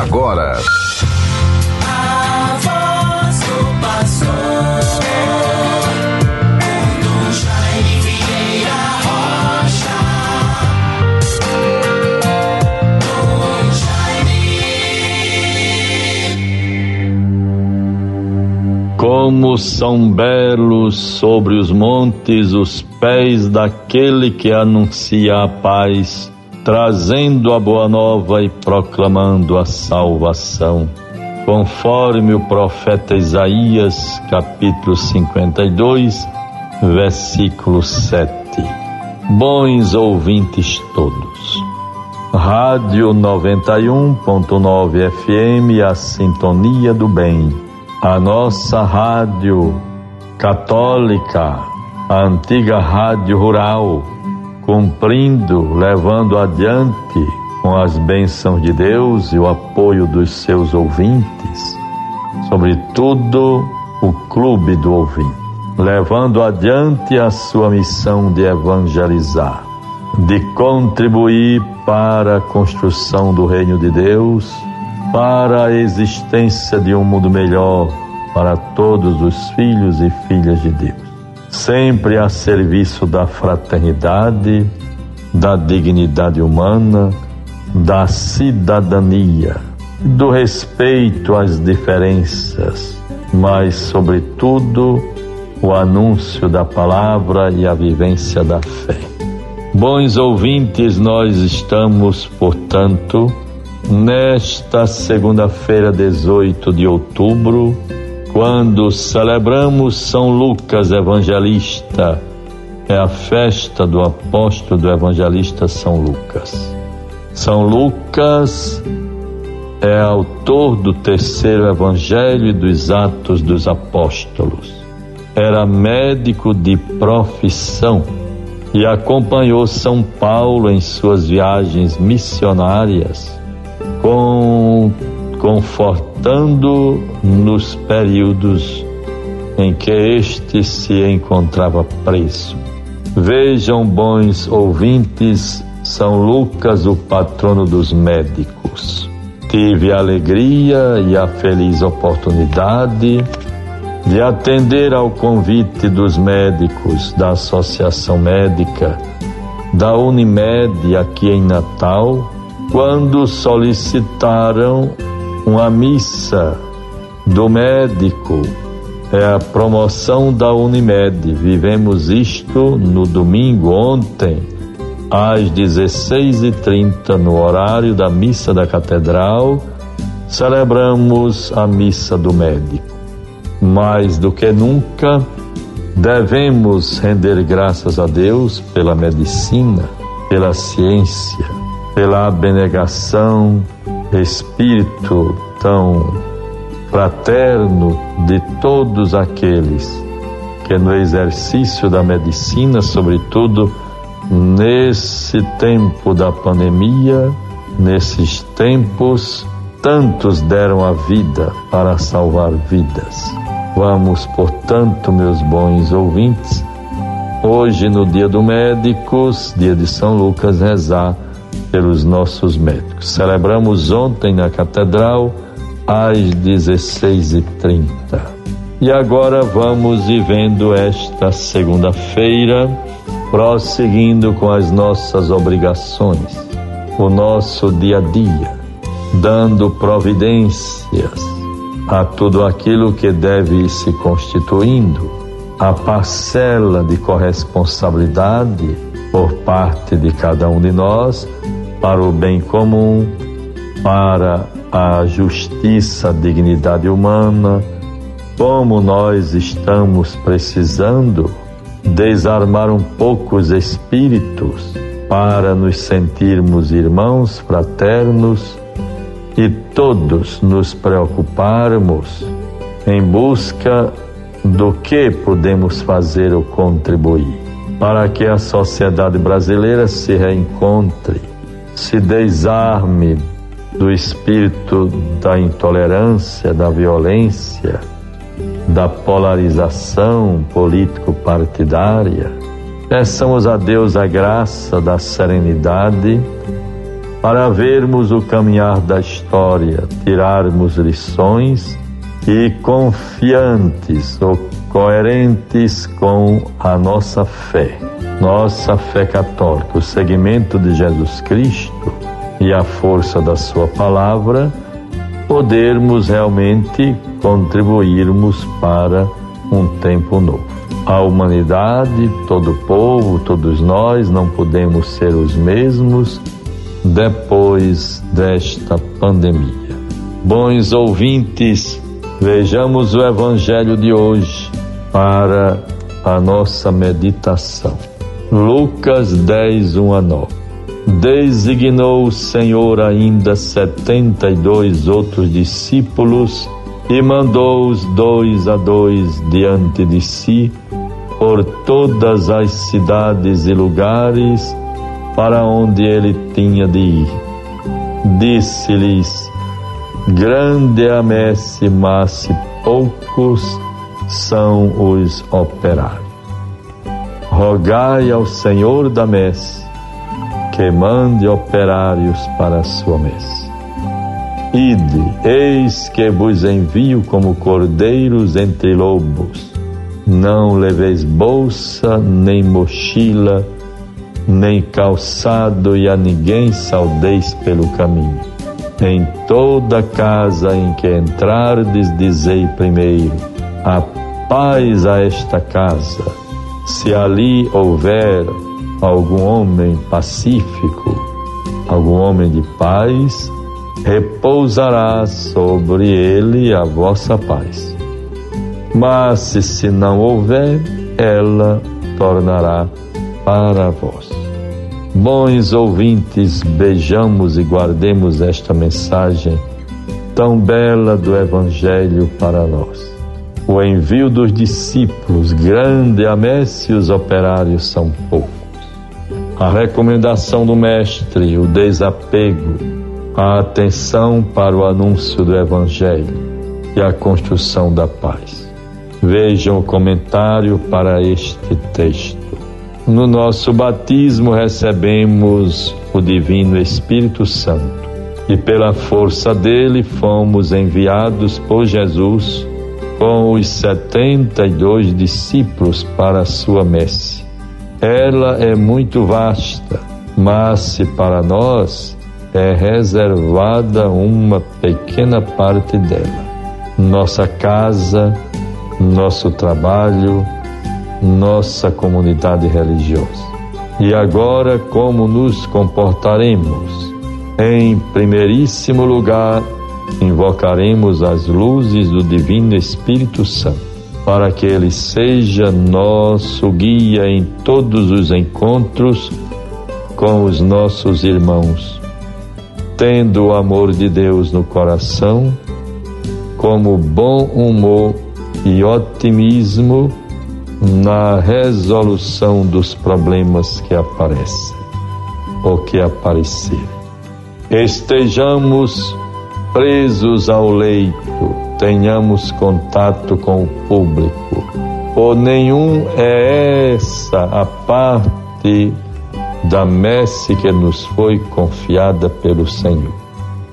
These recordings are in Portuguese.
agora. Como são belos sobre os montes os pés daquele que anuncia a paz trazendo a boa nova e proclamando a salvação. Conforme o profeta Isaías, capítulo 52, versículo 7. Bons ouvintes todos. Rádio 91.9 FM, a sintonia do bem. A nossa rádio católica, a antiga rádio rural cumprindo, levando adiante com as bênçãos de Deus e o apoio dos seus ouvintes, sobretudo o Clube do Ouvinte, levando adiante a sua missão de evangelizar, de contribuir para a construção do reino de Deus, para a existência de um mundo melhor para todos os filhos e filhas de Deus sempre a serviço da fraternidade, da dignidade humana, da cidadania, do respeito às diferenças, mas, sobretudo, o anúncio da palavra e a vivência da fé. Bons ouvintes, nós estamos, portanto, nesta segunda-feira, 18 de outubro, quando celebramos São Lucas Evangelista, é a festa do apóstolo do evangelista São Lucas. São Lucas é autor do terceiro evangelho e dos Atos dos Apóstolos. Era médico de profissão e acompanhou São Paulo em suas viagens missionárias com confortando nos períodos em que este se encontrava preso. Vejam, bons ouvintes, São Lucas, o patrono dos médicos. Tive a alegria e a feliz oportunidade de atender ao convite dos médicos da Associação Médica da Unimed aqui em Natal, quando solicitaram uma missa do médico é a promoção da Unimed. Vivemos isto no domingo ontem, às 16h30, no horário da missa da catedral, celebramos a missa do médico. Mais do que nunca, devemos render graças a Deus pela medicina, pela ciência, pela abnegação, espírito tão fraterno de todos aqueles que no exercício da medicina, sobretudo nesse tempo da pandemia, nesses tempos, tantos deram a vida para salvar vidas. Vamos, portanto, meus bons ouvintes, hoje no Dia do Médicos, dia de São Lucas, rezar pelos nossos médicos. Celebramos ontem na Catedral às 16h30. E agora vamos vivendo esta segunda-feira, prosseguindo com as nossas obrigações, o nosso dia a dia, dando providências a tudo aquilo que deve ir se constituindo, a parcela de corresponsabilidade por parte de cada um de nós para o bem comum, para a justiça, a dignidade humana, como nós estamos precisando desarmar um pouco os espíritos para nos sentirmos irmãos fraternos e todos nos preocuparmos em busca do que podemos fazer ou contribuir para que a sociedade brasileira se reencontre se desarme do espírito da intolerância, da violência, da polarização político-partidária. Peçamos a Deus a graça da serenidade para vermos o caminhar da história tirarmos lições e confiantes ou coerentes com a nossa fé, nossa fé católica, o seguimento de Jesus Cristo e a força da Sua palavra, podermos realmente contribuirmos para um tempo novo. A humanidade, todo o povo, todos nós não podemos ser os mesmos depois desta pandemia. Bons ouvintes, vejamos o Evangelho de hoje para a nossa meditação. Lucas 10, 1 a 9. Designou o Senhor ainda setenta e dois outros discípulos e mandou-os dois a dois diante de si por todas as cidades e lugares para onde ele tinha de ir. Disse-lhes: Grande é a messe, mas poucos são os operários. Rogai ao Senhor da messe que mande operários para a sua messe. Ide, eis que vos envio como cordeiros entre lobos. Não leveis bolsa, nem mochila, nem calçado, e a ninguém saudeis pelo caminho. Em toda casa em que entrardes, dizei primeiro: a paz a esta casa. Se ali houver algum homem pacífico, algum homem de paz, repousará sobre ele a vossa paz. Mas se não houver, ela tornará para vós. Bons ouvintes, beijamos e guardemos esta mensagem tão bela do Evangelho para nós. O envio dos discípulos, grande a messe, os operários são poucos. A recomendação do Mestre, o desapego, a atenção para o anúncio do Evangelho e a construção da paz. Vejam o comentário para este texto. No nosso batismo recebemos o Divino Espírito Santo e pela força dele fomos enviados por Jesus com os setenta e dois discípulos para sua messe. Ela é muito vasta, mas para nós é reservada uma pequena parte dela. Nossa casa, nosso trabalho, nossa comunidade religiosa. E agora, como nos comportaremos? Em primeiríssimo lugar, invocaremos as luzes do Divino Espírito Santo, para que ele seja nosso guia em todos os encontros com os nossos irmãos, tendo o amor de Deus no coração, como bom humor e otimismo na resolução dos problemas que aparecem ou que aparecerem. Estejamos presos ao leito, tenhamos contato com o público. Por nenhum é essa a parte da messe que nos foi confiada pelo Senhor.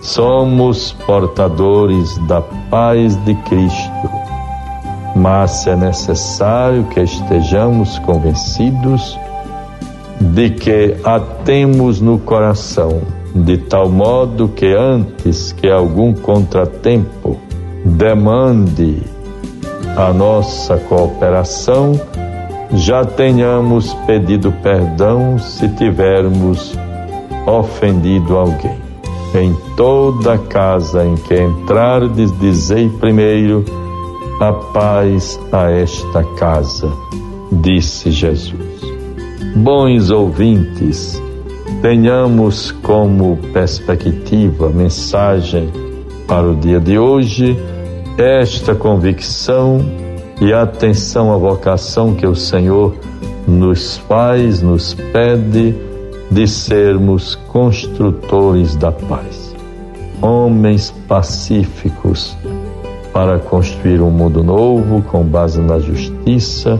Somos portadores da paz de Cristo mas é necessário que estejamos convencidos de que a temos no coração, de tal modo que antes que algum contratempo demande a nossa cooperação, já tenhamos pedido perdão se tivermos ofendido alguém. Em toda casa em que entrardes, dizei primeiro a paz a esta casa, disse Jesus. Bons ouvintes, tenhamos como perspectiva, mensagem para o dia de hoje, esta convicção e atenção à vocação que o Senhor nos faz, nos pede de sermos construtores da paz, homens pacíficos para construir um mundo novo com base na justiça,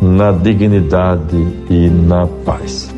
na dignidade e na paz.